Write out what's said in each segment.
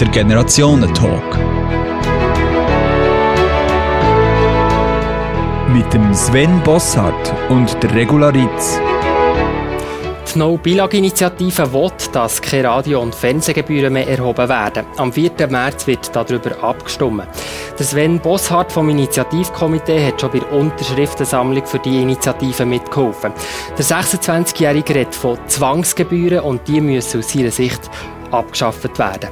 der Generationentalk. Mit dem Sven Bossart und der Regularitz. Die No-Bilag-Initiative will, dass keine Radio- und Fernsehgebühren mehr erhoben werden. Am 4. März wird darüber abgestimmt. Der Sven Bosshardt vom Initiativkomitee hat schon bei der Unterschriftensammlung für die Initiative mitgeholfen. Der 26-Jährige redet von Zwangsgebühren und die müssen aus seiner Sicht abgeschafft werden.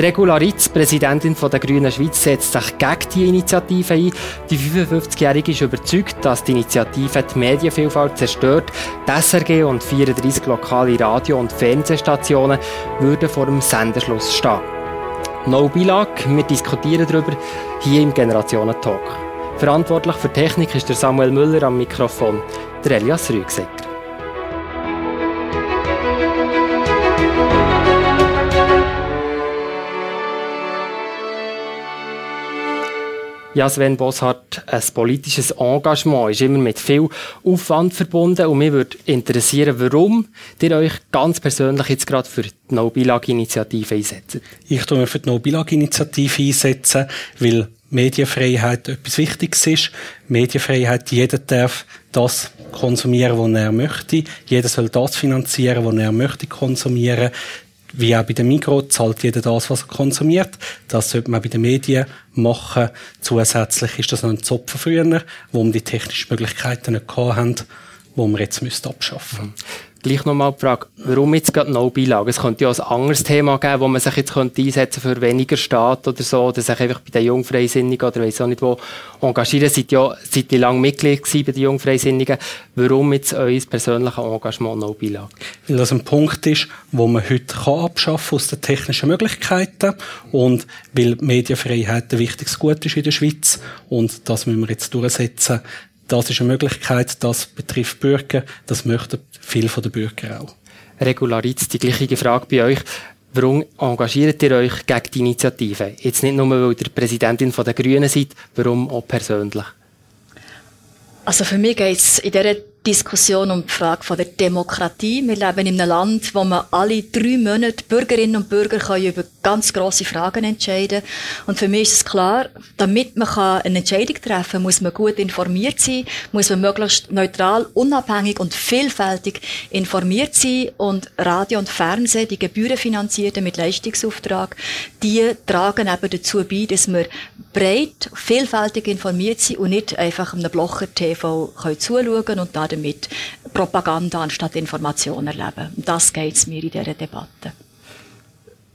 Die Regularitz, Präsidentin der Grünen Schweiz, setzt sich gegen die Initiative ein. Die 55-Jährige ist überzeugt, dass die Initiative die Medienvielfalt zerstört. Die SRG und 34 lokale Radio- und Fernsehstationen würden vor dem Senderschluss stehen. No Bilag, wir diskutieren darüber hier im Generationen-Talk. Verantwortlich für Technik ist der Samuel Müller am Mikrofon, der Elias Rügsecker. Ja, Sven Bosshardt, ein politisches Engagement ist immer mit viel Aufwand verbunden und mich würde interessieren, warum ihr euch ganz persönlich jetzt gerade für die No-Bilag-Initiative einsetzt. Ich tue mich für die No-Bilag-Initiative einsetzen, weil Medienfreiheit etwas Wichtiges ist. Medienfreiheit, jeder darf das konsumieren, was er möchte. Jeder soll das finanzieren, was er möchte konsumieren wie auch bei den Migros zahlt jeder das, was er konsumiert. Das sollte man bei den Medien machen. Zusätzlich ist das noch ein Zopf früher, wo wir die technischen Möglichkeiten nicht haben, wo wir jetzt abschaffen müssen gleich nochmal die Frage, warum jetzt gerade No-Beilage? Es könnte ja ein anderes Thema geben, wo man sich jetzt könnte einsetzen für weniger Staat oder so, oder sich einfach bei den Jungfreisinnigen oder weiss auch nicht wo engagieren. Seid ja seit lang Mitglied gewesen bei den Jungfreisinnigen. Warum jetzt euer persönliches Engagement No-Beilage? Weil das ein Punkt ist, wo man heute kann abschaffen aus den technischen Möglichkeiten und weil Medienfreiheit ein wichtiges Gut ist in der Schweiz und das müssen wir jetzt durchsetzen, das ist eine Möglichkeit, das betrifft Bürger, das möchten viele von den Bürger auch. Regularitz, die gleiche Frage bei euch. Warum engagiert ihr euch gegen die Initiative? Jetzt nicht nur, weil ihr Präsidentin der Grünen seid, warum auch persönlich? Also für mich geht es in dieser Diskussion um die Frage von der Demokratie. Wir leben in einem Land, wo man alle drei Monate Bürgerinnen und Bürger können über ganz große Fragen entscheiden Und für mich ist es klar, damit man eine Entscheidung treffen kann, muss man gut informiert sein, muss man möglichst neutral, unabhängig und vielfältig informiert sein. Und Radio und Fernsehen, die gebührenfinanzierten mit Leistungsauftrag, die tragen eben dazu bei, dass wir breit, vielfältig informiert sind und nicht einfach einem Blocher-TV zuschauen und damit Propaganda anstatt Information erleben. Das geht es mir in dieser Debatte.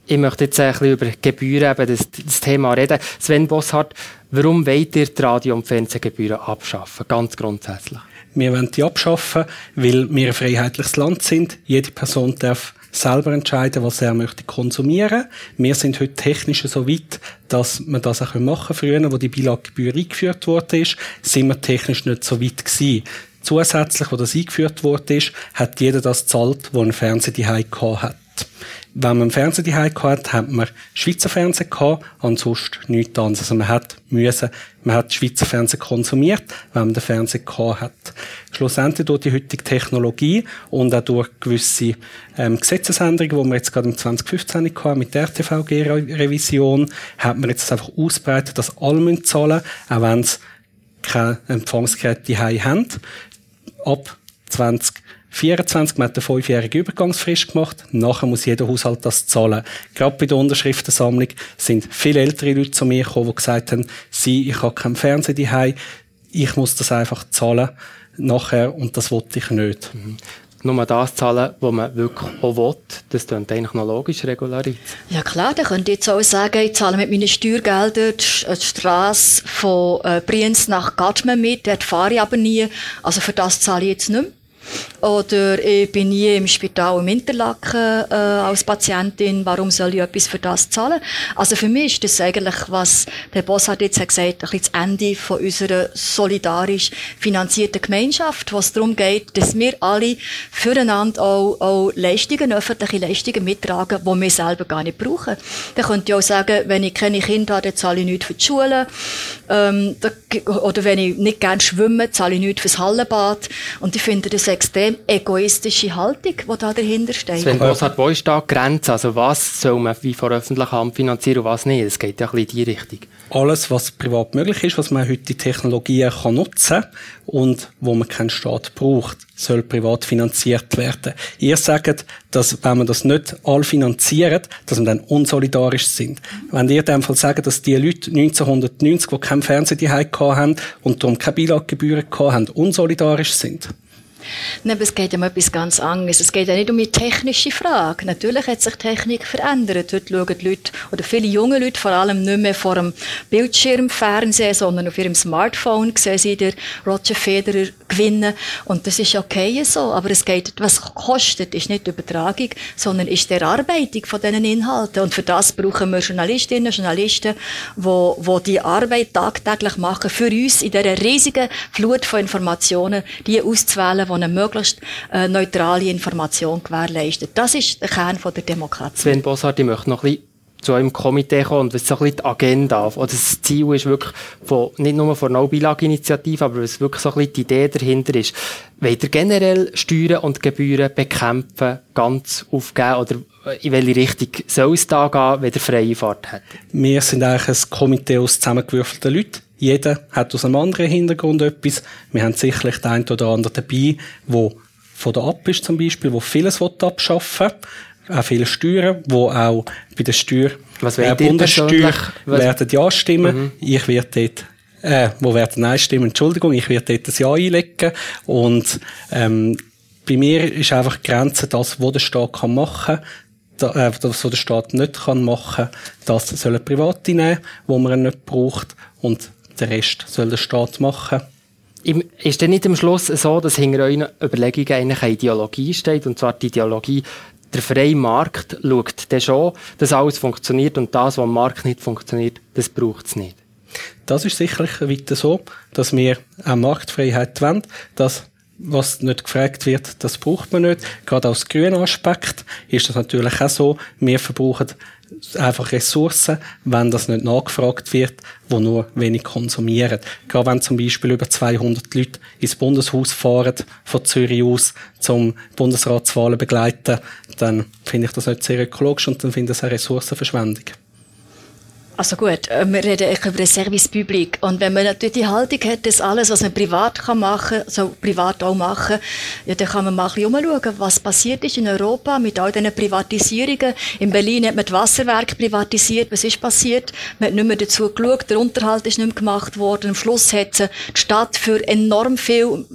Ich möchte jetzt ein bisschen über Gebühren, eben das, das Thema reden. Sven Bosshardt, warum wollt ihr die Radio- und Fernsehgebühren abschaffen? Ganz grundsätzlich. Wir wollen die abschaffen, weil wir ein freiheitliches Land sind. Jede Person darf selber entscheiden, was er möchte konsumieren. Wir sind heute technisch so weit, dass wir das auch machen können. Früher, wo die Bilaggebühr eingeführt wurde, sind wir technisch nicht so weit gewesen. Zusätzlich, wo das eingeführt wurde, hat jeder das gezahlt, wo ein Fernseher hat. Wenn man einen Fernseher hat, hat man Schweizer Fernsehen gehabt, ansonsten nichts anderes. Also man hat müssen, man hat Schweizer Fernsehen konsumiert, wenn man den Fernseher gehabt hat. Schlussendlich durch die heutige Technologie und auch durch gewisse ähm, Gesetzesänderungen, die wir jetzt gerade im 2015 hatten, mit der RTVG-Revision, hat man jetzt einfach ausbreitet, dass alle zahlen müssen, auch wenn sie keine Empfangsgeräte haben ab 2024, man hat eine fünfjährige Übergangsfrist gemacht, nachher muss jeder Haushalt das zahlen. Gerade bei der Unterschriftensammlung sind viele ältere Leute zu mir gekommen, die gesagt haben, sie, ich habe keinen Fernseher daheim, ich muss das einfach zahlen. Nachher und das wollte ich nicht. Nur das zahlen, was man wirklich auch will. Das klingt eigentlich noch logisch, Regularität. Ja klar, dann könnt ihr jetzt auch sagen, ich zahle mit meinen Steuergeldern die Straße von äh, Brienz nach Gatschmen mit, dort fahre ich aber nie, also für das zahle ich jetzt nicht mehr. Oder ich bin nie im Spital im Interlaken äh, als Patientin. Warum soll ich etwas für das zahlen? Also für mich ist das eigentlich, was der Boss hat jetzt gesagt, ein bisschen das Ende von unserer solidarisch finanzierten Gemeinschaft, wo es darum geht, dass wir alle füreinander auch, auch Leistungen, öffentliche Leistungen mittragen, die wir selber gar nicht brauchen. Dann könnt ihr auch sagen, wenn ich keine Kinder habe, dann zahle ich nichts für die Schule. Ähm, oder wenn ich nicht gerne schwimme, zahle ich nichts fürs Hallenbad. Und ich finde das extrem egoistische Haltung, die da dahinter steht. Sven Bossart, wo ist da die Grenze? Also was soll man wie von öffentlicher Hand finanzieren und was nicht? Es geht ja ein bisschen in die Richtung. Alles, was privat möglich ist, was man heute die Technologien kann nutzen und wo man keinen Staat braucht, soll privat finanziert werden. Ihr sagt, dass wenn man das nicht all finanziert, dass wir dann unsolidarisch sind. Wenn ihr in dem Fall sagt, dass die Leute 1990, die kein Fernsehen haben und darum keine Bilaggebühren haben, unsolidarisch sind. Nein, es geht um etwas ganz anderes. Es geht ja nicht um die technische Frage. Natürlich hat sich Technik verändert. Heute schauen die Leute, oder viele junge Leute, vor allem nicht mehr vor dem Bildschirmfernsehen, sondern auf ihrem Smartphone sehen sie den Roger Federer gewinnen. Und das ist okay so. Aber es geht, was kostet, ist nicht die Übertragung, sondern ist die Erarbeitung von diesen Inhalten. Und für das brauchen wir Journalistinnen und Journalisten, die, die die Arbeit tagtäglich machen, für uns in dieser riesigen Flut von Informationen, die auszuwählen, eine möglichst äh, neutrale Information gewährleistet. Das ist der Kern von der Demokratie. Sven Bossart, ich möchte noch ein bisschen zu einem Komitee kommen und was so ein bisschen die Agenda oder das Ziel ist wirklich von, nicht nur von No Bilag-Initiative, aber was wirklich so ein bisschen die Idee dahinter ist. Wollt ihr generell Steuern und Gebühren bekämpfen, ganz aufgeben oder in welche Richtung soll es da gehen, wenn ihr freie Fahrt hat? Wir sind eigentlich ein Komitee aus zusammengewürfelten Leuten. Jeder hat aus einem anderen Hintergrund etwas. Wir haben sicherlich den einen oder anderen dabei, wo von der Ab ist zum Beispiel, wo vieles abschaffen will, auch viele Steuern, wo auch bei der Steuer, Was äh, Bundessteuer werden Ja stimmen. Mhm. Ich werde dort äh, wo werden Nein stimmen, Entschuldigung, ich werde dort ein Ja einlegen und ähm, bei mir ist einfach die Grenze das, was der Staat kann machen kann, äh, das, was der Staat nicht kann machen, das sollen Private nehmen, wo man ihn nicht braucht und der Rest soll der Staat machen. Ist denn nicht am Schluss so, dass hinter euren Überlegungen eigentlich eine Ideologie steht, und zwar die Ideologie, der freie Markt schaut dann schon, dass alles funktioniert und das, was am Markt nicht funktioniert, das braucht es nicht. Das ist sicherlich weiter so, dass wir eine Marktfreiheit wollen, dass was nicht gefragt wird, das braucht man nicht. Gerade aus grünen Aspekt ist das natürlich auch so. Wir verbrauchen einfach Ressourcen, wenn das nicht nachgefragt wird, wo nur wenig konsumieren. Gerade wenn zum Beispiel über 200 Leute ins Bundeshaus fahren, von Zürich aus, zum Bundesratswahlen begleiten, dann finde ich das nicht sehr ökologisch und dann finde ich das eine Ressourcenverschwendung. Also gut, äh, wir reden echt über ein Service Public. Und wenn man natürlich die Haltung hat, dass alles, was man privat kann machen kann, so privat auch machen, ja, dann kann man mal ein bisschen umschauen, was passiert ist in Europa mit all diesen Privatisierungen. In Berlin hat man das Wasserwerk privatisiert. Was ist passiert? Man hat nicht mehr dazu geschaut. Der Unterhalt ist nicht mehr gemacht worden. Am Schluss hat die Stadt für enorm viel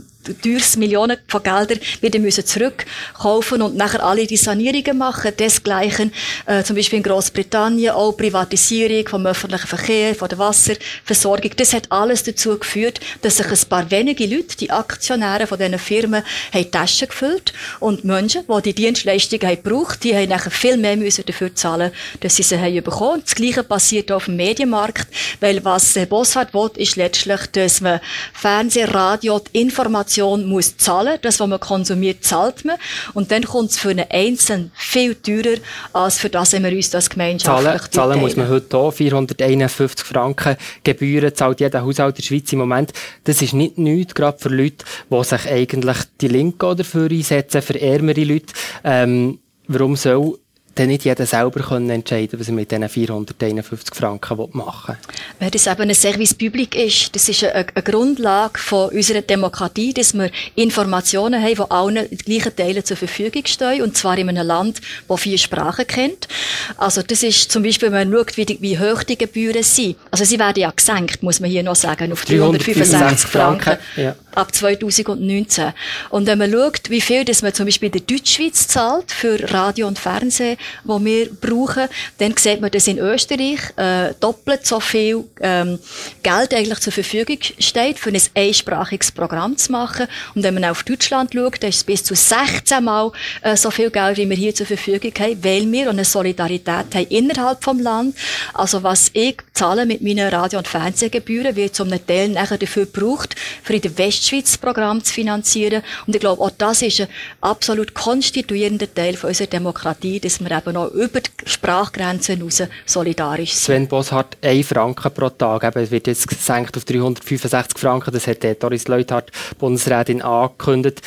teures Millionen von Geldern wieder müssen zurückkaufen und nachher alle die Sanierungen machen. Desgleichen, äh, zum Beispiel in Großbritannien, auch Privatisierung vom öffentlichen Verkehr, von der Wasserversorgung. Das hat alles dazu geführt, dass sich ein paar wenige Leute, die Aktionäre von diesen Firmen, haben die Taschen gefüllt und Menschen, die die Dienstleistungen haben gebraucht, die haben nachher viel mehr müssen dafür zahlen, dass sie sie haben bekommen. Das Gleiche passiert auch auf dem Medienmarkt, weil was Herr Bossart will, ist letztlich, dass man Fernseh, Radio, Informationen Information muss zahlen. Das, was man konsumiert, zahlt man. Und dann kommt es für einen Einzelnen viel teurer, als für das, wir uns das gemeinschaftlich Zahlen, zahlen muss man heute auch. 451 Franken Gebühren zahlt jeder Haushalt in der Schweiz im Moment. Das ist nicht nichts, gerade für Leute, die sich eigentlich die Linke dafür einsetzen, für ärmere Leute. Ähm, warum soll dann nicht jeder selber können entscheiden was er mit diesen 451 Franken machen will. Weil das eben ein Service Public ist, das ist eine, eine Grundlage von unserer Demokratie, dass wir Informationen haben, die allen in gleichen Teilen zur Verfügung stehen, und zwar in einem Land, das vier Sprachen kennt. Also das ist zum Beispiel, wenn man schaut, wie, die, wie hoch die Gebühren sind. Also sie werden ja gesenkt, muss man hier noch sagen, auf 365 Franken. Franken. Ja ab 2019. Und wenn man schaut, wie viel das man zum Beispiel in der Deutschschweiz zahlt für Radio und Fernsehen, wo wir brauchen, dann sieht man, dass in Österreich äh, doppelt so viel ähm, Geld eigentlich zur Verfügung steht, für ein einsprachiges Programm zu machen. Und wenn man auf Deutschland schaut, dann ist es bis zu 16 Mal äh, so viel Geld, wie wir hier zur Verfügung haben, weil wir eine Solidarität haben innerhalb vom Land. Also was ich zahle mit meinen Radio- und Fernsehgebühren, wird zum Teil nachher dafür gebraucht, für in der West Westschweiz-Programm zu finanzieren. Und ich glaube, auch das ist ein absolut konstituierender Teil von unserer Demokratie, dass wir eben auch über die Sprachgrenzen hinaus solidarisch sind. Sven Bosshardt, 1 Franken pro Tag, eben, es wird jetzt gesenkt auf 365 Franken, das hat Doris Leuthard, Bundesrätin, angekündigt.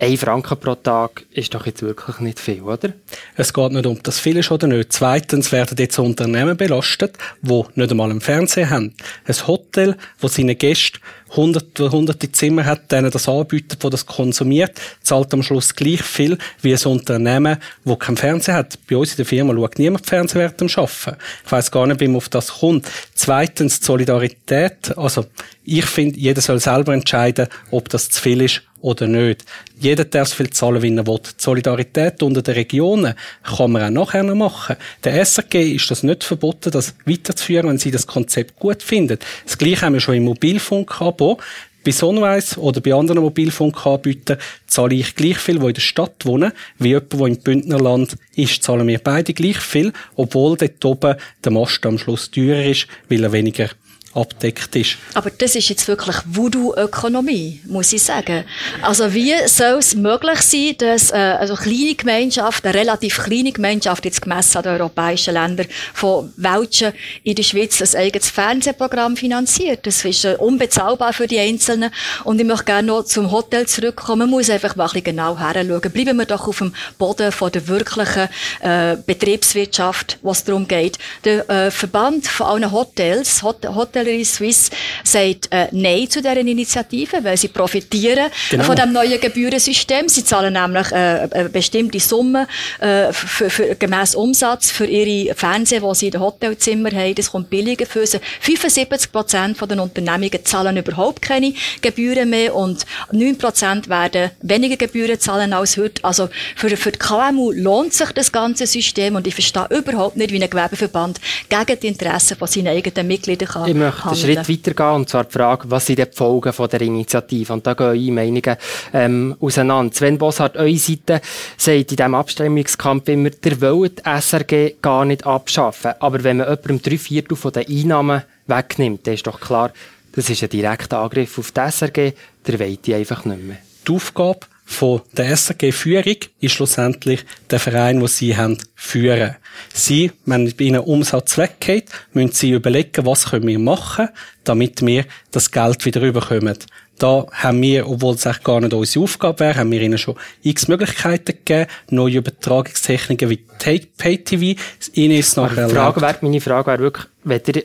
ein Franken pro Tag ist doch jetzt wirklich nicht viel, oder? Es geht nicht um das viel ist oder nicht. Zweitens werden jetzt Unternehmen belastet, die nicht einmal einen Fernseher haben. Ein Hotel, wo seine Gäste hunderte, hunderte Zimmer hat, denen das anbietet, wo das konsumiert, zahlt am Schluss gleich viel wie ein Unternehmen, wo keinen Fernseher hat. Bei uns in der Firma schaut niemand Fernseher während dem Arbeiten. Ich weiss gar nicht, wie man auf das kommt. Zweitens, die Solidarität. Also, ich finde, jeder soll selber entscheiden, ob das zu viel ist oder nicht. Jeder darf so viel zahlen, wie er will. Die Solidarität unter den Regionen kann man auch nachher noch machen. Der SRG ist das nicht verboten, das weiterzuführen, wenn sie das Konzept gut finden. Das Gleiche haben wir schon im Mobilfunkabo. Bei Sunwise oder bei anderen Mobilfunkanbietern zahle ich gleich viel, wo in der Stadt wohnen, wie jemand, der im Bündnerland ist, zahlen wir beide gleich viel, obwohl dort oben der Mast am Schluss teurer ist, weil er weniger abdeckt ist. Aber das ist jetzt wirklich Voodoo-Ökonomie, muss ich sagen. Also wie soll es möglich sein, dass äh, also kleine Gemeinschaft, eine relativ kleine Gemeinschaft, jetzt gemessen an den europäischen Ländern, von welchen in der Schweiz ein eigenes Fernsehprogramm finanziert? Das ist äh, unbezahlbar für die Einzelnen. Und ich möchte gerne noch zum Hotel zurückkommen. Man muss einfach mal ein bisschen genau heranschauen. Bleiben wir doch auf dem Boden von der wirklichen äh, Betriebswirtschaft, was darum geht. Der äh, Verband von allen Hotels, Hot Hotel Hotellerie Suisse sagt äh, Nein zu dieser Initiative, weil sie profitieren genau. von dem neuen Gebührensystem. Sie zahlen nämlich äh, eine bestimmte Summe äh, für, für, gemäss Umsatz für ihre Fernsehen, die sie in den Hotelzimmern haben. Das kommt billiger für sie. 75 Prozent der Unternehmungen zahlen überhaupt keine Gebühren mehr und 9 Prozent werden weniger Gebühren zahlen als heute. Also für, für die KMU lohnt sich das ganze System und ich verstehe überhaupt nicht, wie ein Gewerbeverband gegen die Interessen von seinen eigenen Mitgliedern kann möchte einen Schritt weitergehen, und zwar die Frage, was sind die Folgen von der Initiative? Und da gehen eure Meinungen ähm, auseinander. Sven Bossart, eure Seite sagt in diesem Abstimmungskampf immer, ihr wollt die SRG gar nicht abschaffen. Aber wenn man jemandem drei Viertel von den Einnahmen wegnimmt, dann ist doch klar, das ist ein direkter Angriff auf die SRG, der wollt die einfach nicht mehr. Die Aufgabe von der SRG-Führung ist schlussendlich der Verein, den sie haben, führen. Sie, wenn bei ihnen Umsatz weggeht, müssen sie überlegen, was können wir machen, damit wir das Geld wieder rüberkommen. Da haben wir, obwohl es eigentlich gar nicht unsere Aufgabe wäre, haben wir ihnen schon x Möglichkeiten gegeben, neue Übertragungstechniken wie Pay-TV. Ihnen ist noch Frage wäre, meine Frage wäre wirklich, wenn ihr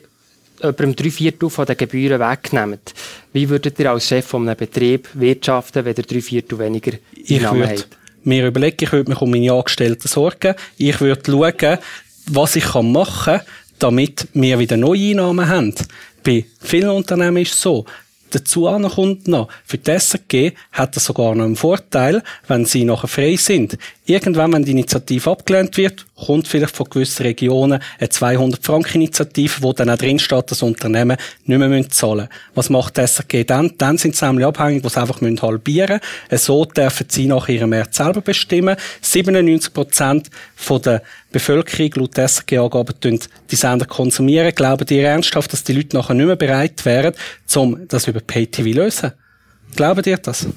jemandem drei Viertel von den Gebühren wegnehmt, wie würdet ihr als Chef von einem Betrieb wirtschaften, wenn ihr drei Viertel weniger Einnahmen habt? Mir überlegen, ich würde mich um meine Angestellten sorgen. Ich würde schauen, was ich machen kann, damit wir wieder neue Einnahmen haben. Bei vielen Unternehmen ist es so, Dazu kommt noch, für die SRG hat das sogar noch einen Vorteil, wenn sie nachher frei sind. Irgendwann, wenn die Initiative abgelehnt wird, kommt vielleicht von gewissen Regionen eine 200-Franken-Initiative, wo dann auch drin steht, dass Unternehmen nicht mehr zahlen müssen. Was macht die SRG dann? Dann sind sie nämlich abhängig, wo sie einfach halbieren müssen. So dürfen sie nach ihrem März selber bestimmen. 97 Prozent der Bevölkerung laut SRG-Angaben die Sender konsumieren. Glauben die ernsthaft, dass die Leute nachher nicht mehr bereit wären, um das über Pay-TV zu lösen? Glauben ihr das?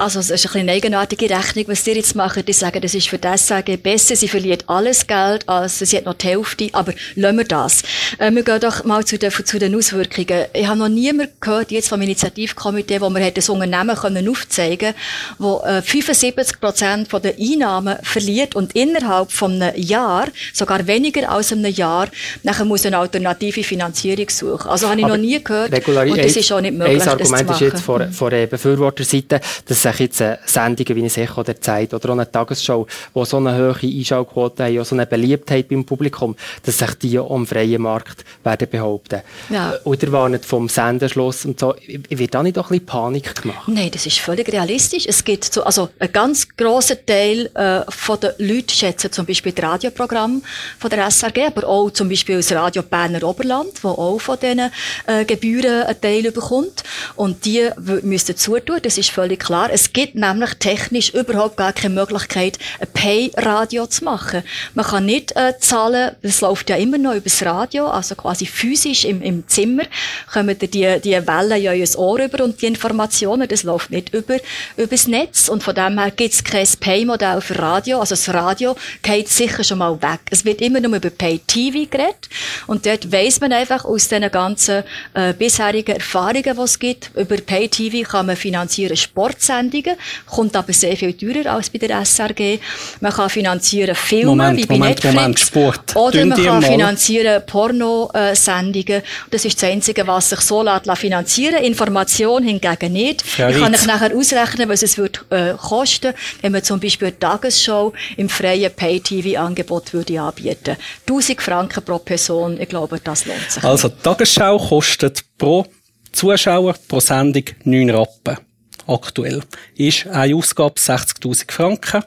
Also, es ist ein eine eigenartige Rechnung, was Sie jetzt machen. Die sagen, das ist für das SAG besser. Sie verliert alles Geld, also sie hat noch die Hälfte. Aber lassen wir das. Äh, wir gehen doch mal zu den, zu den Auswirkungen. Ich habe noch niemand gehört, jetzt vom Initiativkomitee, wo wir ein Unternehmen können aufzeigen wo äh, 75 Prozent der Einnahmen verliert und innerhalb von einem Jahr, sogar weniger als einem Jahr, nachher muss eine alternative Finanzierung suchen. Also habe ich Aber noch nie gehört. und das ist auch nicht möglich, Ein Argument ist jetzt von, von der Befürworterseite, dass sich jetzt Sendungen wie eine Echo der Zeit oder auch eine Tagesschau, die so eine hohe Einschaltquote haben, so eine Beliebtheit beim Publikum, dass sich die am freien Markt werden behaupten. Ja. Oder warnen vom Senderschluss und so. Wird da nicht doch ein bisschen Panik gemacht? Nein, das ist völlig realistisch. Es gibt so, also ein ganz grosser Teil äh, von den Leuten schätzen zum Beispiel das Radioprogramm von der SRG, aber auch zum Beispiel das Radio Berner Oberland, wo auch von diesen äh, Gebühren einen Teil bekommt. Und die müssen zutun, das ist völlig klar. Es gibt nämlich technisch überhaupt gar keine Möglichkeit, ein Pay-Radio zu machen. Man kann nicht äh, zahlen, das läuft ja immer noch übers Radio, also quasi physisch im, im Zimmer kommen die, die Wellen ja in ins Ohr über und die Informationen, das läuft nicht über, übers Netz und von dem her gibt es kein Pay-Modell für Radio, also das Radio geht sicher schon mal weg. Es wird immer nur über Pay-TV geredet und dort weiss man einfach aus den ganzen äh, bisherigen Erfahrungen, die es gibt, über Pay-TV kann man finanzieren Sportsender Sendungen, kommt aber sehr viel teurer als bei der SRG. Man kann finanzieren Filme Moment, wie bei Moment, Netflix. Moment, Sport. Oder Dünn man kann mal. finanzieren Pornosendungen. Das ist das Einzige, was sich so lässt finanzieren Information hingegen nicht. Frau ich kann euch nachher ausrechnen, was es wird, äh, kosten, wenn man zum Beispiel eine Tagesshow im freien Pay-TV-Angebot würde anbieten. 1000 Franken pro Person, ich glaube, das lohnt sich. Also, die Tagesschau kostet pro Zuschauer pro Sendung 9 Rappen. Aktuell. Ist eine Ausgabe 60.000 Franken.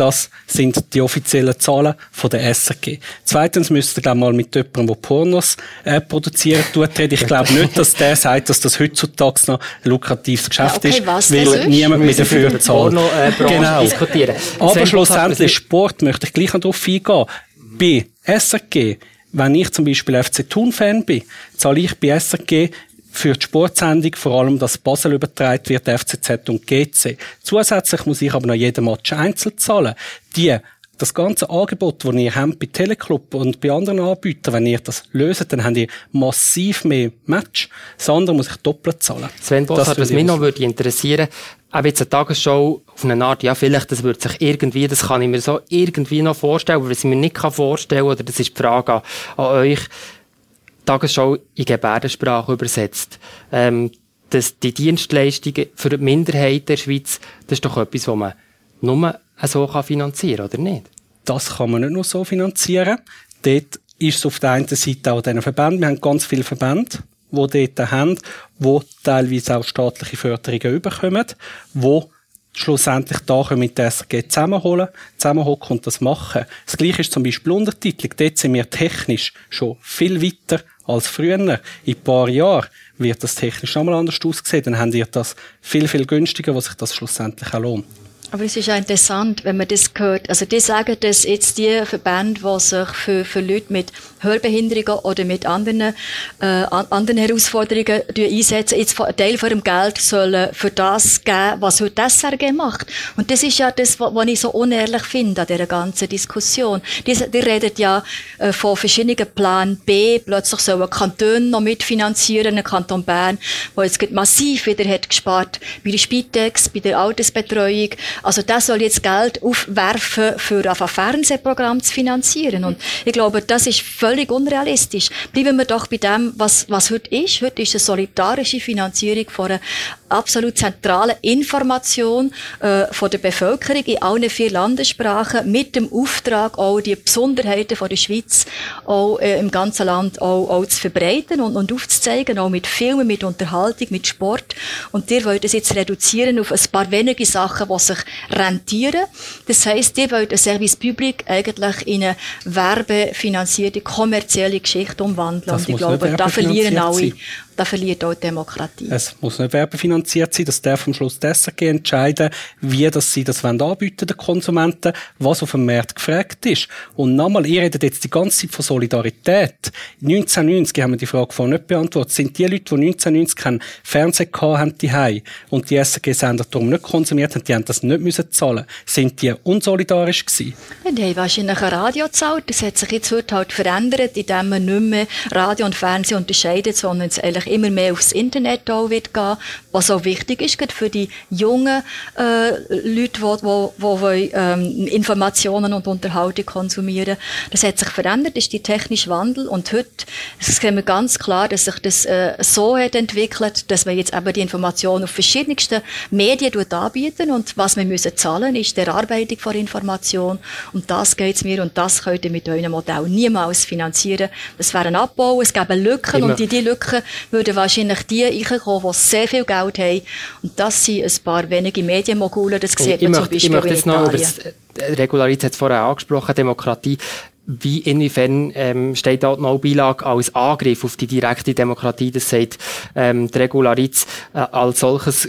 Das sind die offiziellen Zahlen von der SRG. Zweitens müsst ihr glaub, mal mit jemandem, der Pornos äh, produzieren tut, reden. Ich glaube nicht, dass der sagt, dass das heutzutage noch ein lukratives Geschäft Ja, okay, ist, was weil niemand mehr dafür zahlt. Genau. diskutieren. Aber schlussendlich Sport möchte ich gleich noch darauf eingehen. Bei SRG, wenn ich zum Beispiel FC Thun-Fan bin, zahle ich bei SRG für die Sportsendung vor allem, dass Basel übertragen wird, FCZ und GC. Zusätzlich muss ich aber noch jeden Match einzeln zahlen. Die das ganze Angebot, das ihr habt bei Teleclub und bei anderen Anbietern, wenn ihr das löst, dann habt ihr massiv mehr Match. Das andere muss ich doppelt zahlen. Sven Das Bossart, was mich noch würde interessieren, auch jetzt eine Tagesshow auf eine Art, ja, vielleicht, das wird sich irgendwie, das kann ich mir so irgendwie noch vorstellen, aber was ich mir nicht kann vorstellen, oder das ist die Frage an, an euch, Tagesschau in Gebärdensprache übersetzt. Ähm, dass die Dienstleistungen für die Minderheiten in der Schweiz, das ist doch etwas, was man nur so kann finanzieren oder nicht? das kann man nicht nur so finanzieren. Dort ist es auf der einen Seite auch diesen Verbänden. Wir haben ganz viele Verbände, die dort haben, die teilweise auch staatliche Förderungen bekommen, die schlussendlich da können mit der SRG zusammenholen, zusammenhocken und das machen. Das Gleiche ist zum Beispiel Untertitelung. Dort sind wir technisch schon viel weiter als früher. In ein paar Jahren wird das technisch nochmal anders aussehen. Dann haben wir das viel, viel günstiger, was sich das schlussendlich auch lohnt. Aber es ist ja interessant, wenn man das hört. Also die sagen, dass jetzt die Verbände, die sich für, für Leute mit Hörbehinderungen oder mit anderen, äh, an- anderen Herausforderungen einsetzen, jetzt einen Teil von ihrem Geld sollen für das geben, was heute die SRG macht. Und das ist ja das, wa- was ich so unehrlich finde an dieser ganzen Diskussion. Die, die reden ja äh, von verschiedenen Plan B, plötzlich sollen Kantone noch mitfinanzieren, ein Kanton Bern, der jetzt massiv wieder hat gespart bei der Spitex, bei der Altersbetreuung. Also das soll jetzt Geld aufwerfen, für ein Fernsehprogramm zu finanzieren. Und ich glaube, das ist völlig unrealistisch. Bleiben wir doch bei dem, was, was heute ist. Heute ist eine solidarische Finanzierung von einer absolut zentralen Information äh, von der Bevölkerung in allen vier Landessprachen mit dem Auftrag, auch die Besonderheiten von der Schweiz auch äh, im ganzen Land auch, auch zu verbreiten und, und aufzuzeigen, auch mit Filmen, mit Unterhaltung, mit Sport. Und ihr wollt es jetzt reduzieren auf ein paar wenige Sachen, die sich rentieren. Das heisst, ihr wollt ein Service Public eigentlich in eine werbefinanzierte, kommerzielle Geschichte umwandeln. Das und ich glaube, da verlieren alle, da verliert auch die Demokratie. Es muss nicht werbefinanziert sein, das darf am Schluss die SRG entscheiden, wie das sie das anbieten den Konsumenten, was auf dem Markt gefragt ist. Und nochmal, ihr redet jetzt die ganze Zeit von Solidarität. 1990 haben wir die Frage vorhin nicht beantwortet. Sind die Leute, die 1990 keinen Fernseher gehabt haben, die und die SRG-Sender darum nicht konsumiert haben, die haben das nicht müssen zahlen. Sind die unsolidarisch gewesen? Ja, Die haben wahrscheinlich ein Radio gezahlt. Das hat sich jetzt heute halt verändert, indem man nicht mehr Radio und Fernsehen unterscheidet, sondern es eigentlich immer mehr aufs Internet auch wird gehen, was auch wichtig ist, gerade für die jungen äh, Leute, die, die, die ähm, Informationen und Unterhaltung konsumieren. Das hat sich verändert, ist der technische Wandel und heute sehen wir ganz klar, dass sich das äh, so hat entwickelt, dass man jetzt eben die Informationen auf verschiedensten Medien anbieten und was wir müssen zahlen, ist die Erarbeitung von Information und das geht's mir und das könnt ihr mit eurem Modell niemals finanzieren. Das wäre ein Abbau, es gäbe Lücken Immer. und in die Lücken würden wahrscheinlich die reinkommen, die sehr viel Geld haben und das sind ein paar wenige Medienmogule, das sieht ich man zum möchte, ich Beispiel möchte in jetzt noch über das äh, Regularität hat es vorher angesprochen, Demokratie. Wie, inwiefern ähm, steht da die No-Beilage als Angriff auf die direkte Demokratie? Das sagt ähm, die Regularitz äh, als solches.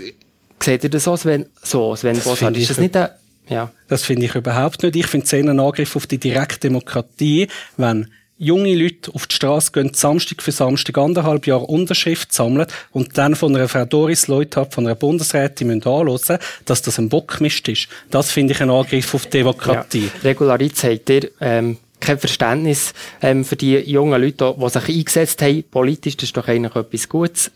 Seht ihr das so, Sven? So, Sven Bossart, finde ist ich das nicht ein... Ja. Das finde ich überhaupt nicht. Ich finde es eher ein Angriff auf die Direktdemokratie, wenn junge Leute auf die Straße gehen, Samstag für Samstag anderthalb Jahre Unterschrift sammeln und dann von einer Frau Doris Leuthard, von einer Bundesrätin müssen anhören, dass das ein Bockmist ist. Das finde ich ein Angriff auf die Demokratie. Ja. Regularität ihr ähm, kein Verständnis ähm, für die jungen Leute, die sich eingesetzt haben. Politisch, das ist doch eigentlich etwas Gutes.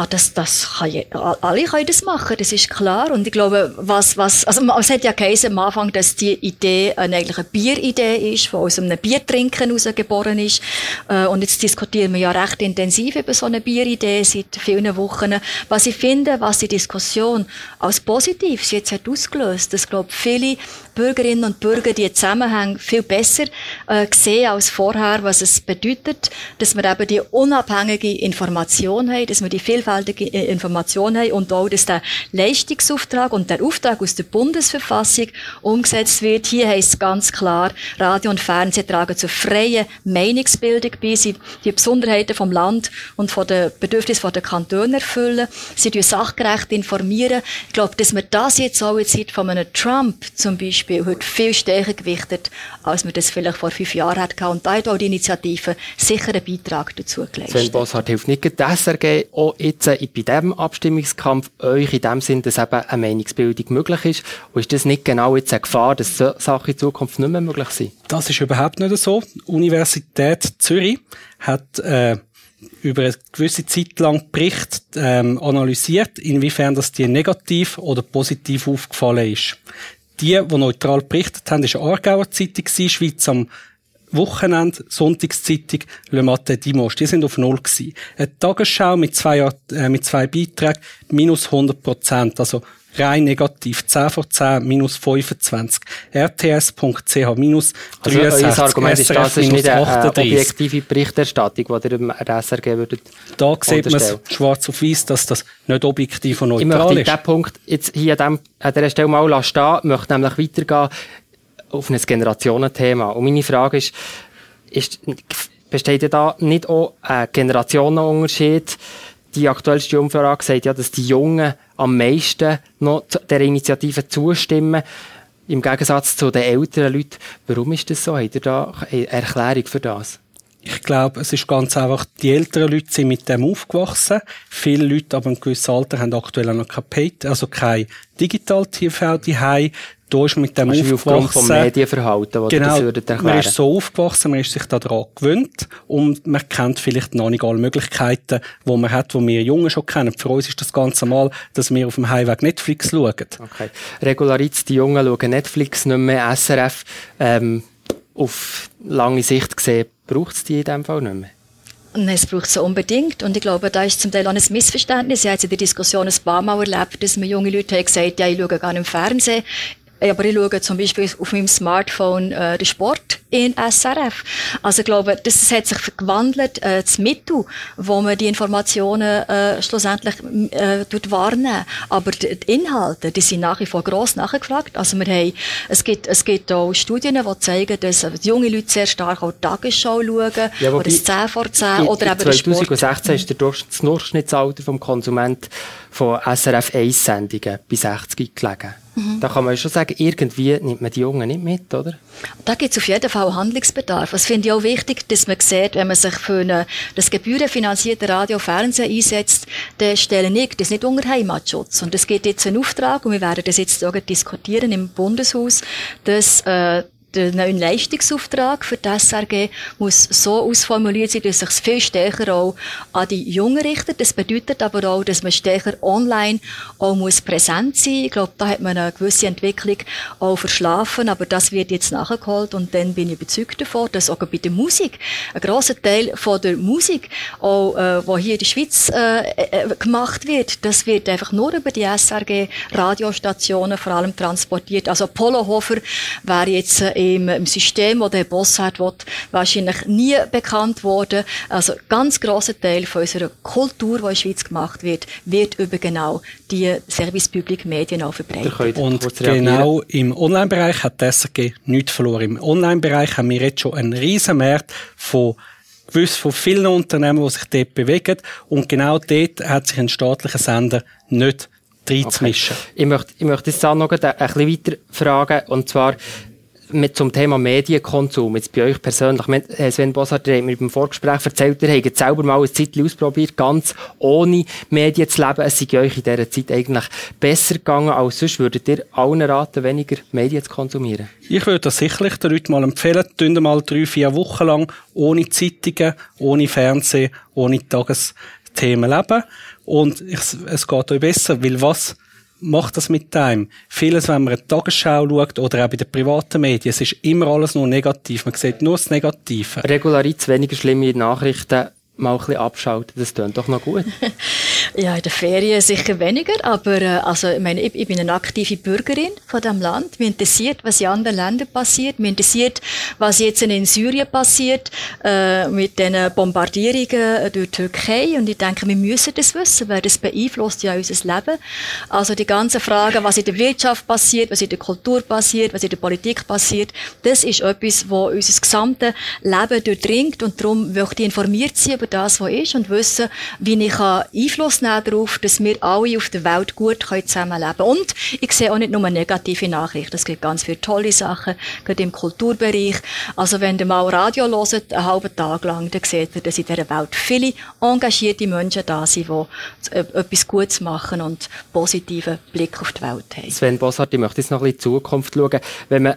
Ah, das, das kann je, alle können das machen, das ist klar. Und ich glaube, was, was, also es hat ja geheißen am Anfang, dass die Idee eine, eigentlich eine Bieridee ist, die aus einem Biertrinken herausgeboren ist. Äh, und jetzt diskutieren wir ja recht intensiv über so eine Bieridee seit vielen Wochen. Was ich finde, was die Diskussion als positiv jetzt hat ausgelöst, dass, glaube viele Bürgerinnen und Bürger die Zusammenhänge viel besser äh, sehen als vorher, was es bedeutet, dass wir eben die unabhängige Information haben, dass wir die vielfältige äh, Information haben und auch, dass der Leistungsauftrag und der Auftrag aus der Bundesverfassung umgesetzt wird. Hier heißt es ganz klar, Radio und Fernsehen tragen zur freien Meinungsbildung bei, sie die Besonderheiten vom Land und von den Bedürfnissen der Kantone erfüllen, sie sachgerecht informieren. Ich glaube, dass wir das jetzt auch in Zeit von einem Trump zum Beispiel Beispiel heute viel stärker gewichtet, als wir das vielleicht vor fünf Jahren hatten. Und da hat auch die Initiative sicher einen Beitrag dazu geleistet. Sven Bossart hilft nicht die SRG auch jetzt äh, bei diesem Abstimmungskampf euch in dem Sinn, dass eben eine Meinungsbildung möglich ist? Und ist das nicht genau jetzt eine Gefahr, dass so Sachen in Zukunft nicht mehr möglich sind? Das ist überhaupt nicht so. Die Universität Zürich hat äh, über eine gewisse Zeit lang Bericht ähm, analysiert, inwiefern das dir negativ oder positiv aufgefallen ist. Die, die neutral berichtet haben, war eine Aargauer Zeitung, Schweiz am Wochenende, Sonntagszeitung, Le Matin Dimanche, die sind auf Null gewesen. Eine Tagesschau mit zwei, äh, mit zwei Beiträgen, minus 100 Prozent. Also rein negativ. 10 vor 10, minus 25. RTS.ch, minus 63. Also, Argument ist, das ist nicht eine, objektive Berichterstattung, die ihr dem SRG würdet Da sieht man schwarz auf weiß, dass das nicht objektiv und neutral ist. Ich möchte diesen Punkt jetzt hier an, dem, an dieser Stelle mal stehen, möchte nämlich weitergehen auf ein Generationenthema. Und meine Frage ist, ist besteht ja da nicht auch ein Generationenunterschied? Die aktuellste Umfrage sagt ja, dass die Jungen am meisten noch der Initiative zustimmen. Im Gegensatz zu den älteren Leuten. Warum ist das so? Habt ihr da eine Erklärung für das? Ich glaube, es ist ganz einfach, die älteren Leute sind mit dem aufgewachsen. Viele Leute ab einem gewissen Alter haben aktuell noch kein Paid, also kein Digital-TV daheim da ist mit dem aufgewachsen. vom Medienverhalten, was genau, das erklären. man ist so aufgewachsen, man ist sich daran gewöhnt und man kennt vielleicht noch nicht alle Möglichkeiten, die man hat, die wir Jungen schon kennen. Für uns ist das ganz normal, dass wir auf dem Heimweg Netflix schauen. Okay. Regularitz, die Jungen schauen Netflix, nicht mehr SRF. Ähm, auf lange Sicht gesehen, braucht es die in diesem Fall nicht mehr? Nein, es braucht es unbedingt. Und ich glaube, da ist zum Teil auch ein Missverständnis. Ich habe in der Diskussion ein paar Mal erlebt, dass mir junge Leute haben gesagt, ja, ich schaue gar nicht im Fernsehen. Aber ich schaue zum Beispiel auf meinem Smartphone äh, den Sport in SRF. Also ich glaube, das hat sich gewandelt, äh, das Mittel, wo man die Informationen äh, schlussendlich äh, wahrnehmen. Aber die, die Inhalte, die sind nach wie vor gross nachgefragt. Also wir haben, es gibt, es gibt auch Studien, die zeigen, dass junge Leute sehr stark auch Tagesschau schauen, ja, oder das 10 vor 10, oder eben 2016 ist der Durchschnittsalter vom Konsument von SRF 1-Sendungen bei 60 gelegen. Mhm. Da kann man schon sagen, irgendwie nimmt man die Jungen nicht mit, oder? Da gibt es auf jeden Fall Handlungsbedarf. Das finde ich auch wichtig, dass man sieht, wenn man sich für eine, das gebührenfinanzierte Radio und Fernsehen einsetzt, dann stellen ich das nicht unter Heimatschutz. Und es gibt jetzt einen Auftrag, und wir werden das jetzt diskutieren im Bundeshaus, dass äh, der neue Leistungsauftrag für die SRG muss so ausformuliert sein, dass sich viel stärker auch an die Jungen richtet. Das bedeutet aber auch, dass man stärker online auch muss präsent sein. Ich glaube, da hat man eine gewisse Entwicklung auch verschlafen, aber das wird jetzt nachgeholt und dann bin ich überzeugt davon, dass auch bei der Musik ein grosser Teil von der Musik, auch äh, wo hier in der Schweiz äh, äh, gemacht wird, das wird einfach nur über die SRG Radiostationen vor allem transportiert. Also Polohofer wäre jetzt äh, im, im System, das der Bossart will, wahrscheinlich nie bekannt worden. Also ganz grosser Teil von unserer Kultur, die in der Schweiz gemacht wird, wird über genau die Service Public Medien auch verbreitet. Und genau im Online-Bereich hat die SRG nichts verloren. Im Online-Bereich haben wir jetzt schon einen riesen Markt von gewiss von vielen Unternehmen, die sich dort bewegen. Und genau dort hat sich ein staatlicher Sender nicht reinzumischen. Okay. Ich möchte, ich möchte jetzt auch noch ein bisschen weiter fragen. Und zwar, mit zum Thema Medienkonsum, jetzt bei euch persönlich, Sven Bossart, habt mir beim Vorgespräch erzählt, ihr habt selber mal eine Zeit ausprobiert, ganz ohne Medien zu leben. Es sei euch in dieser Zeit eigentlich besser gegangen als sonst. Würdet ihr allen raten, weniger Medien zu konsumieren? Ich würde das sicherlich den Leuten mal empfehlen, tun mal drei, vier Wochen lang ohne Zeitungen, ohne Fernsehen, ohne Tagesthemen leben und es, es geht euch besser, weil was macht das mit einem? Vieles, wenn man eine Tagesschau schaut oder auch bei den privaten Medien, es ist immer alles nur negativ. Man sieht nur das Negative. Regularitz, weniger schlimme Nachrichten, mal ein bisschen abschalten, das tönt doch noch gut. ja, in den Ferien sicher weniger, aber äh, also, ich, meine, ich, ich, bin eine aktive Bürgerin von diesem Land. Mir interessiert, was in anderen Ländern passiert. Mir interessiert, was jetzt in Syrien passiert äh, mit den Bombardierungen durch die Türkei. Und ich denke, wir müssen das wissen, weil das beeinflusst ja unser Leben. Also die ganzen Fragen, was in der Wirtschaft passiert, was in der Kultur passiert, was in der Politik passiert, das ist etwas, was unser gesamtes Leben durchdringt und darum möchte ich informiert sein über das, was ist und wissen, wie ich Einfluss nehmen darauf, dass wir alle auf der Welt gut zusammenleben können. Und ich sehe auch nicht nur negative Nachrichten. Es gibt ganz viele tolle Sachen, gerade im Kulturbereich. Also wenn ihr mal Radio hört, einen halben Tag lang, dann seht ihr, dass in dieser Welt viele engagierte Menschen da sind, die etwas Gutes machen und positiven Blick auf die Welt haben. Sven Bossart, ich möchte jetzt noch ein bisschen in die Zukunft schauen. Wenn man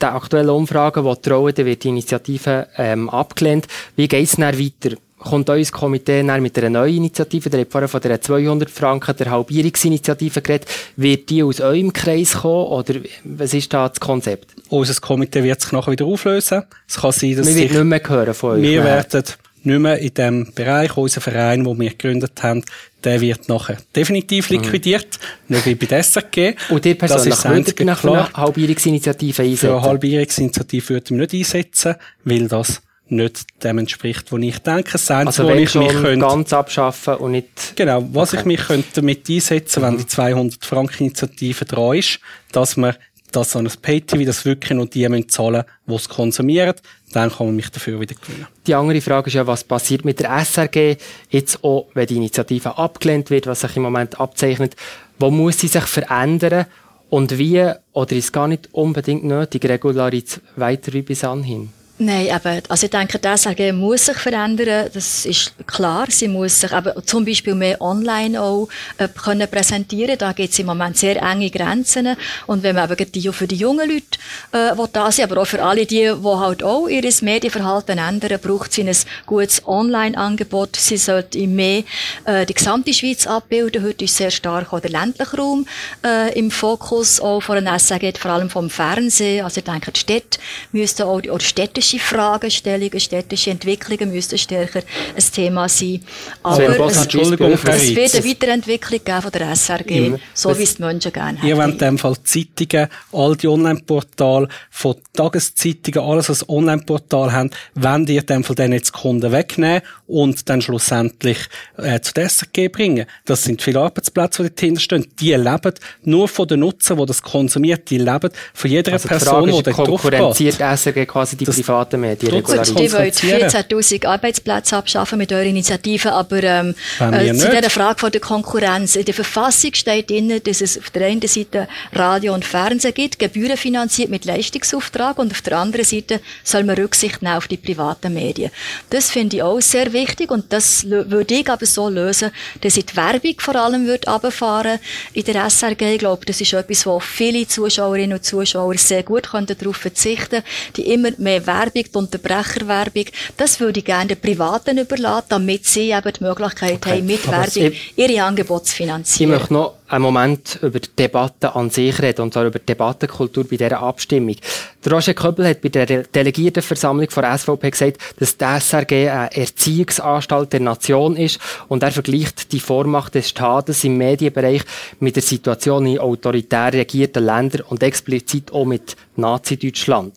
der aktuellen Umfragen trauen, dann wird die Initiative ähm, abgelehnt. Wie geht es dann weiter? Kommt euer Komitee mit einer neuen Initiative, der hat vorher von der 200 Franken der Halbierungsinitiative geredet, wird die aus eurem Kreis kommen oder was ist da das Konzept? Unser Komitee wird sich nachher wieder auflösen. Es kann sein, dass wir sich... nicht mehr hören von euch. Wir mehr. werden nicht mehr in dem Bereich, unser Verein, den wir gegründet haben, der wird nachher definitiv mhm. liquidiert, mhm. nicht wie bei der SRG. Und ihr persönlich würdet nach einer Halbierungsinitiative einsetzen? Für eine Halbierungsinitiative würden wir nicht einsetzen, weil das nicht dem entspricht, wo ich denke. Das also wenn ich mich könnte, ganz abschaffen und nicht... Genau, was okay. ich mich könnte damit einsetzen, mhm. wenn die 200 Franken Initiative dran ist, dass man das so ein Pay-TV, das wirklich nur die müssen zahlen, die es konsumieren, dann kann man mich dafür wieder gewinnen. Die andere Frage ist ja, was passiert mit der SRG, jetzt auch, wenn die Initiative abgelehnt wird, was sich im Moment abzeichnet, wo muss sie sich verändern und wie, oder ist es gar nicht unbedingt nötig, Regularität weiter wie bis anhin? Nein, eben, also ich denke, die SRG muss sich verändern, das ist klar. Sie muss sich eben zum Beispiel mehr online auch äh, können präsentieren. Da gibt es im Moment sehr enge Grenzen. Und wenn man eben die für die jungen Leute äh, will da sind, aber auch für alle die, die halt auch ihr Medienverhalten ändern, braucht sie ein gutes Online-Angebot. Sie sollte mehr äh, die gesamte Schweiz abbilden. Heute ist sehr stark auch der ländliche Raum äh, im Fokus, auch von der SRG, vor allem vom Fernsehen. Also ich denke, die Städte müssten auch, oder Städte städtische Fragestellungen, städtische Entwicklungen müssten stärker ein Thema sein. Aber es, Entschuldigung, es wird eine Weiterentwicklung geben von der SRG, ja. so wie es die Menschen gerne haben. Ihr wollt in dem Fall Zeitungen, all die Online-Portale, von Tageszeitungen, alles was Online-Portal haben, wenn ihr in dem Fall dann jetzt Kunden wegnehmen und dann schlussendlich äh, zu der SRG bringen. Das sind viele Arbeitsplätze, die dahinter stehen. Die leben nur von den Nutzern, die das konsumiert, die leben von jeder also Person, die, die da drauf konkurrenziert SRG quasi die das privaten Medien regularisieren. Die wollen 14'000 Arbeitsplätze abschaffen mit eurer Initiative, aber ähm, äh, zu dieser Frage von der Konkurrenz. In der Verfassung steht drin, dass es auf der einen Seite Radio und Fernsehen gibt, gebührenfinanziert mit Leistungsauftrag und auf der anderen Seite soll man Rücksicht nehmen auf die privaten Medien. Das finde ich auch sehr wichtig und das würde ich aber so lösen, dass ich die Werbung vor allem würde runterfahren in der SRG. Ich glaube, das ist etwas, wo viele Zuschauerinnen und Zuschauer sehr gut darauf verzichten können, die immer mehr Werbung, die Unterbrecherwerbung, das würde ich gerne den Privaten überlassen, damit sie eben die Möglichkeit okay. haben, mit Aber Werbung ihre Angebote zu finanzieren. Ich möchte noch einen Moment über die Debatte an sich reden, und zwar über die Debattenkultur bei dieser Abstimmung. Der Roger Köbel hat bei der Delegiertenversammlung von der SVP gesagt, dass die SRG eine Erziehungsanstalt der Nation ist und er vergleicht die Vormacht des Staates im Medienbereich mit der Situation in autoritär regierten Ländern und explizit auch mit Nazi-Deutschland.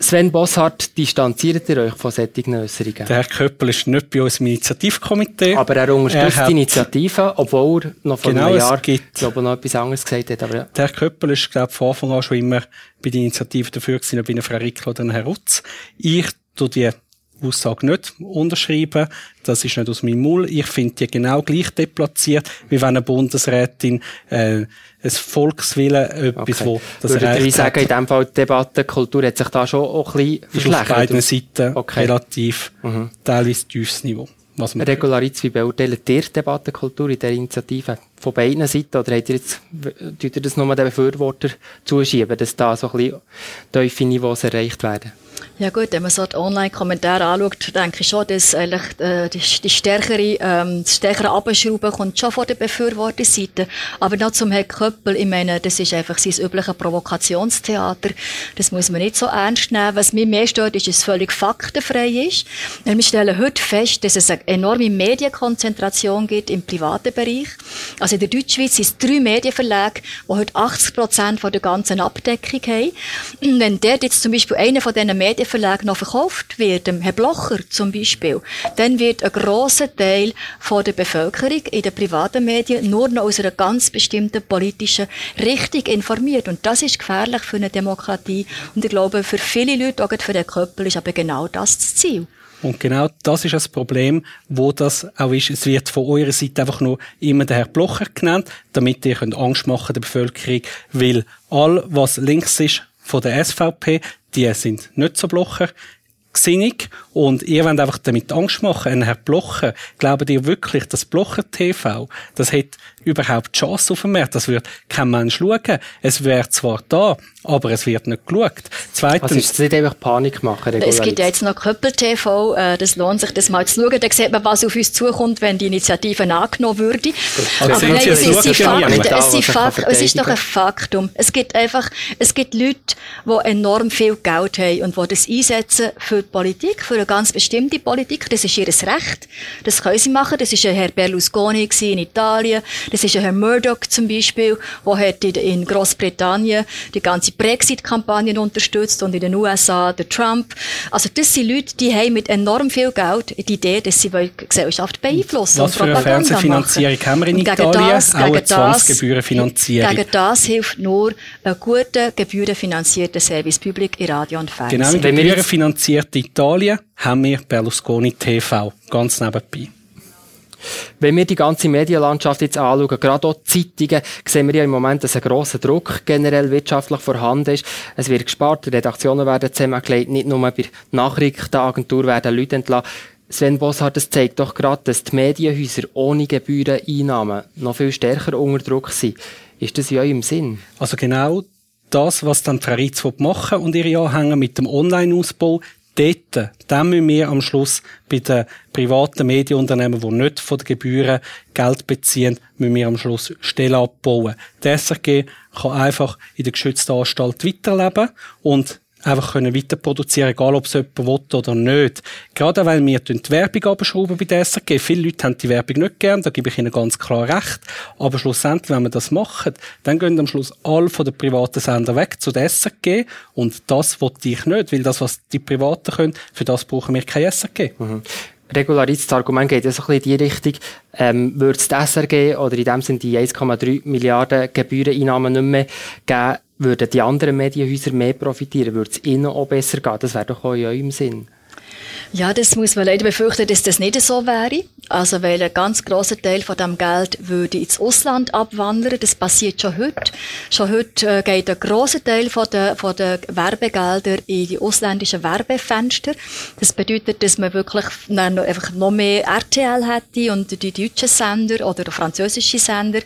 Sven Bossart, distanziert ihr euch von solchen Äußerungen? Der Herr Köppel ist nicht bei uns im Initiativkomitee. Aber er unterstützt er die Initiative, obwohl er noch vor genau, einem Jahr glaube, noch etwas anderes gesagt hat. Aber ja. Der Herr Köppel ist, glaube ich, von Anfang an schon immer bei der Initiative dafür gewesen, ob Frau Rickl oder Herr Rutz. Ich tue die Aussage nicht unterschreiben. Das ist nicht aus meinem Maul. Ich finde die genau gleich deplatziert, wie wenn eine Bundesrätin äh, ein Volkswille etwas, okay. wo das Würde ich sagen, in dem Fall die Debattenkultur hat sich da schon auch ein bisschen verschlechtert? Auf beiden Seiten okay. relativ mhm. teilweise tiefes Niveau. Was Regularitz, wie beurteilt ihr die Debattenkultur in der Initiative? Von beiden Seiten? Oder habt ihr jetzt, tut ihr das nur den Befürworter zuschieben, dass da so ein bisschen tiefe Niveaus erreicht werden? Ja gut, wenn man so die Online-Kommentare anschaut, denke ich schon, dass eigentlich äh, die, stärkere, ähm, das stärkere Abschrauben kommt schon von der Befürworterseite. Aber noch zum Herrn Köppel, ich meine, das ist einfach sein übliches Provokationstheater. Das muss man nicht so ernst nehmen. Was mir mehr stört, ist, dass es völlig faktenfrei ist. Wir stellen heute fest, dass es eine enorme Medienkonzentration gibt im privaten Bereich. Also in der Deutschschweiz sind es drei Medienverlage, die heute 80 Prozent von der ganzen Abdeckung haben. Wenn der jetzt zum Beispiel einer von diesen Medien Verlag noch verkauft wird, Herr Blocher zum Beispiel, dann wird ein grosser Teil von der Bevölkerung in den privaten Medien nur noch aus einer ganz bestimmten politischen Richtung informiert. Und das ist gefährlich für eine Demokratie. Und ich glaube, für viele Leute, auch für den Köppel, ist aber genau das das Ziel. Und genau das ist das Problem, wo das auch ist. Es wird von eurer Seite einfach nur immer der Herr Blocher genannt, damit ihr Angst machen der Bevölkerung, weil all, was links ist von der SVP, die sind nicht so blocher sinnig und ihr wollt einfach damit Angst machen. Ein Herr Blocher, glaubt ihr wirklich, dass Blocher TV, das hat überhaupt Chance auf dem Markt? Das wird kein Mensch schauen. Es wäre zwar da, aber es wird nicht geschaut. Zweitens. Also ist es nicht einfach Panik machen? Es gibt ja jetzt noch Köppel TV, äh, das lohnt sich, das mal zu schauen. Da sieht man, was auf uns zukommt, wenn die Initiative angenommen würde. Aber nein, es, ist Fakt, es ist doch ein Faktum. Es gibt einfach, es gibt Leute, die enorm viel Geld haben und die das einsetzen für die Politik, für eine ganz bestimmte Politik. Das ist ihr Recht. Das können sie machen. Das ist Herr Berlusconi in Italien. Das ist ein Herr Murdoch zum Beispiel, der in Großbritannien die ganze Brexit-Kampagne unterstützt und in den USA der Trump. Also das sind Leute, die haben mit enorm viel Geld die Idee, dass sie die Gesellschaft beeinflussen Was für eine Fernsehfinanzierung haben wir in Italien? Das, Auch eine Zwangsgebührenfinanzierung. Gegen das hilft nur ein guter, gebührenfinanzierter Service Public in Radio und Fernsehen. Genau, in gebührenfinanzierten Italien haben wir Berlusconi TV, ganz nebenbei. Wenn wir die ganze Medienlandschaft jetzt anschauen, gerade auch Zeitungen, sehen wir ja im Moment, dass ein grosser Druck generell wirtschaftlich vorhanden ist. Es wird gespart, die Redaktionen werden zusammengelegt, nicht nur bei Nachrichtenagentur werden Leute entlassen. Sven Bossart, das zeigt doch gerade, dass die Medienhäuser ohne Gebühreneinnahmen noch viel stärker unter Druck sind. Ist das in eurem Sinn? Also genau das, was dann Frau Ritz machen und ihre Anhänger mit dem Online-Ausbau, dort, dann müssen wir am Schluss bei den privaten Medienunternehmen, die nicht von den Gebühren Geld beziehen, müssen wir am Schluss Stellen abbauen. Die SRG kann einfach in der geschützten Anstalt weiterleben und einfach können weiter produzieren, egal ob es jemand will oder nicht. Gerade weil wir die Werbung abschrauben bei der SRG. Viele Leute haben die Werbung nicht gern, da gebe ich ihnen ganz klar recht. Aber schlussendlich, wenn wir das machen, dann gehen am Schluss alle von den privaten Sender weg zu der SRG und das wollte ich nicht, weil das, was die Privaten können, für das brauchen wir keine SRG. Mhm. Regularität, das Argument geht ja so ein bisschen in die Richtung, ähm, würde es die SRG oder in dem Sinne die 1,3 Milliarden Gebühreneinnahmen nicht mehr geben, würden die anderen Medienhäuser mehr profitieren, würde es ihnen auch besser gehen. Das wäre doch auch in eurem Sinn. Ja, das muss man leider befürchten, dass das nicht so wäre. Also, weil ein ganz grosser Teil von dem Geld würde ins Ausland abwandern. Das passiert schon heute. Schon heute äh, geht ein grosser Teil von der, von der Werbegelder in die ausländischen Werbefenster. Das bedeutet, dass man wirklich noch, einfach noch mehr RTL hätte und die deutschen Sender oder französische Sender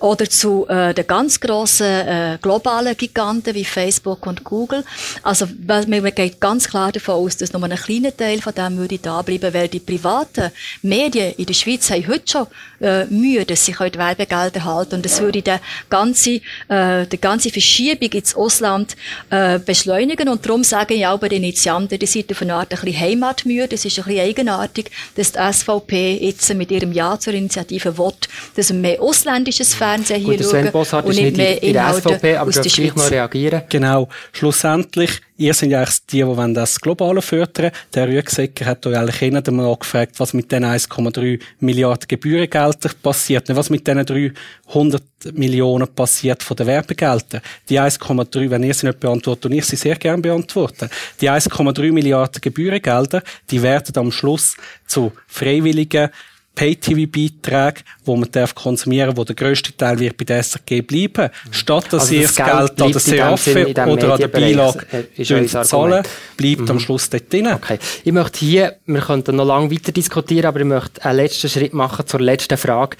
oder zu äh, den ganz grossen äh, globalen Giganten wie Facebook und Google. Also, man geht ganz klar davon aus, dass nur ein kleiner Teil von dem würde da bleiben, weil die privaten Medien in der Schweiz haben heute schon äh, Mühe, dass sie die Werbegelder halten. Und das würde die ganze, äh, die ganze Verschiebung ins Ausland äh, beschleunigen. Und darum sagen ja auch bei den Initianten, die sind auf eine Art ein bisschen Heimatmühe. Das ist ein bisschen eigenartig, dass die SVP jetzt mit ihrem Ja zur Initiative will, dass wir mehr ausländisches Fernsehen hier Gut, schauen und nicht mehr Inhalte SVP, aber aus der Schweiz. Noch reagieren. Genau. Schlussendlich Ihr seid ja eigentlich die, die das Globale fördern Der Rüegsecker hat euch eigentlich immer einmal gefragt, was mit den 1,3 Milliarden Gebührengeldern passiert, nicht was mit den 300 Millionen passiert von den Werbegeldern. Die 1,3, wenn ihr sie nicht beantwortet, und ich sie sehr gerne beantworten. Die 1,3 Milliarden Gebührengelder, die werden am Schluss zu freiwilligen Pay-TV-Beiträge, wo man darf konsumieren, wo der grösste Teil wird bei der SRG bleiben, statt dass also ihr das, Geld, Geld an der Seafe oder an der Beilage zahlen, bleibt mhm. am Schluss dort drin. Okay. Ich möchte hier, wir könnten noch lange weiter diskutieren, aber ich möchte einen letzten Schritt machen zur letzten Frage.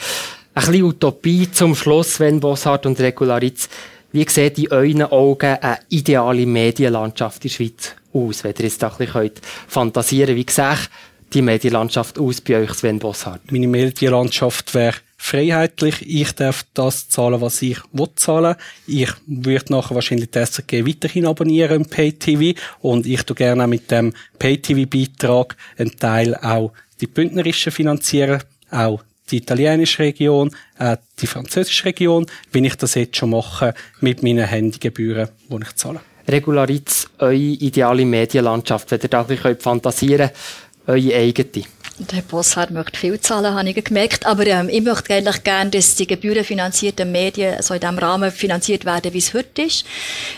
Ein bisschen Utopie zum Schluss, wenn Bossart und Regularitz Wie sieht in euren Augen eine ideale Medienlandschaft in der Schweiz aus, wenn ihr jetzt ein bisschen fantasieren könnt? Wie sieht die Medienlandschaft aus bei euch, Sven Bosshardt? Meine Medienlandschaft wäre freiheitlich. Ich darf das zahlen, was ich will zahlen. Ich würde nachher wahrscheinlich die SRG weiterhin abonnieren im Pay-TV und ich tu gerne mit dem Pay-TV-Beitrag einen Teil auch die bündnerische finanzieren, auch die italienische Region, äh, die französische Region, wie ich das jetzt schon mache mit meinen Handygebühren, die ich zahle. Regularitz, eure ideale Medienlandschaft, wenn ihr da ein bisschen fantasieren könnt, eure eigene. Der Bosshardt möchte viel zahlen, habe ich gemerkt. Aber ähm, ich möchte eigentlich gerne, dass die gebührenfinanzierten Medien so in dem Rahmen finanziert werden, wie es heute ist.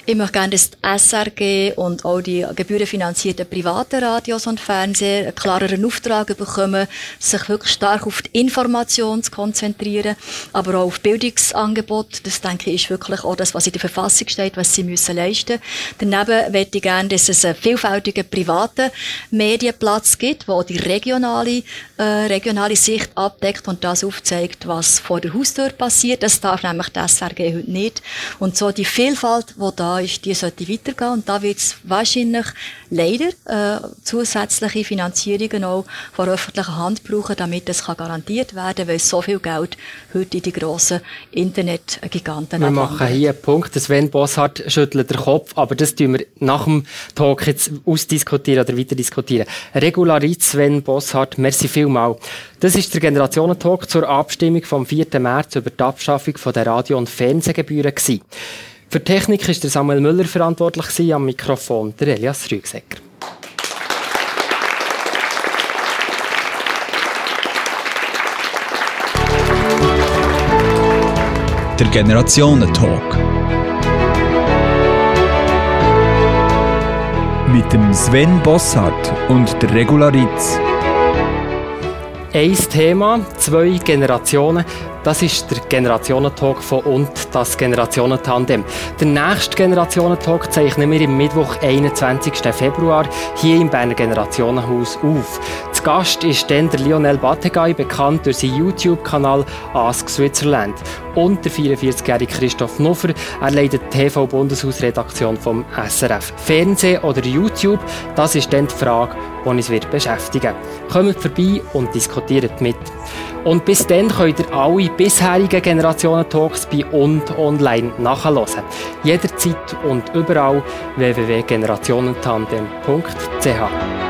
Ich möchte gerne, dass die SRG und auch die gebührenfinanzierten privaten Radios und Fernseher einen klareren Auftrag bekommen, sich wirklich stark auf die Information zu konzentrieren, aber auch auf Bildungsangebot. Das, denke ich, ist wirklich auch das, was in der Verfassung steht, was sie müssen leisten. Daneben möchte ich gerne, dass es einen vielfältigen privaten Medienplatz gibt, wo die regionale regionale, äh, regionale Sicht abdeckt und das aufzeigt, was vor der Haustür passiert. Das darf nämlich das SRG heute nicht. Und so die Vielfalt, die da ist, die sollte weitergehen. Und da wird es wahrscheinlich leider äh, zusätzliche Finanzierungen auch von öffentlicher Hand brauchen, damit das kann garantiert werden weil so viel Geld heute in die grossen Internetgiganten Wir machen hier einen Punkt. Sven Bosshardt schüttelt den Kopf, aber das tun wir nach dem Talk jetzt ausdiskutieren oder weiter diskutieren. Regularit Sven Bosshardt, merci vielmal. Das ist der Generationentalk zur Abstimmung vom 4. März über die Abschaffung der Radio- und Fernsehgebühren. Für die Technik war Samuel Müller verantwortlich, am Mikrofon der Elias Rügsecker. Der Generationentalk. Mit dem Sven Bossart und der Regularitz. Ein Thema, zwei Generationen. Das ist der Generationentalk von und das Generationentandem. Der nächste Generationentalk zeichnen wir im Mittwoch, 21. Februar, hier im Berner Generationenhaus auf. Gast ist dann der Lionel Battegay, bekannt durch seinen YouTube-Kanal Ask Switzerland. Und der 44-jährige Christoph Nuffer, er leitet die TV-Bundeshausredaktion vom SRF. Fernsehen oder YouTube, das ist dann die Frage, die uns wird beschäftigen Kommt vorbei und diskutiert mit. Und bis dann könnt ihr alle bisherigen Generationen-Talks bei und online nachhören. Jederzeit und überall www.generationentandem.ch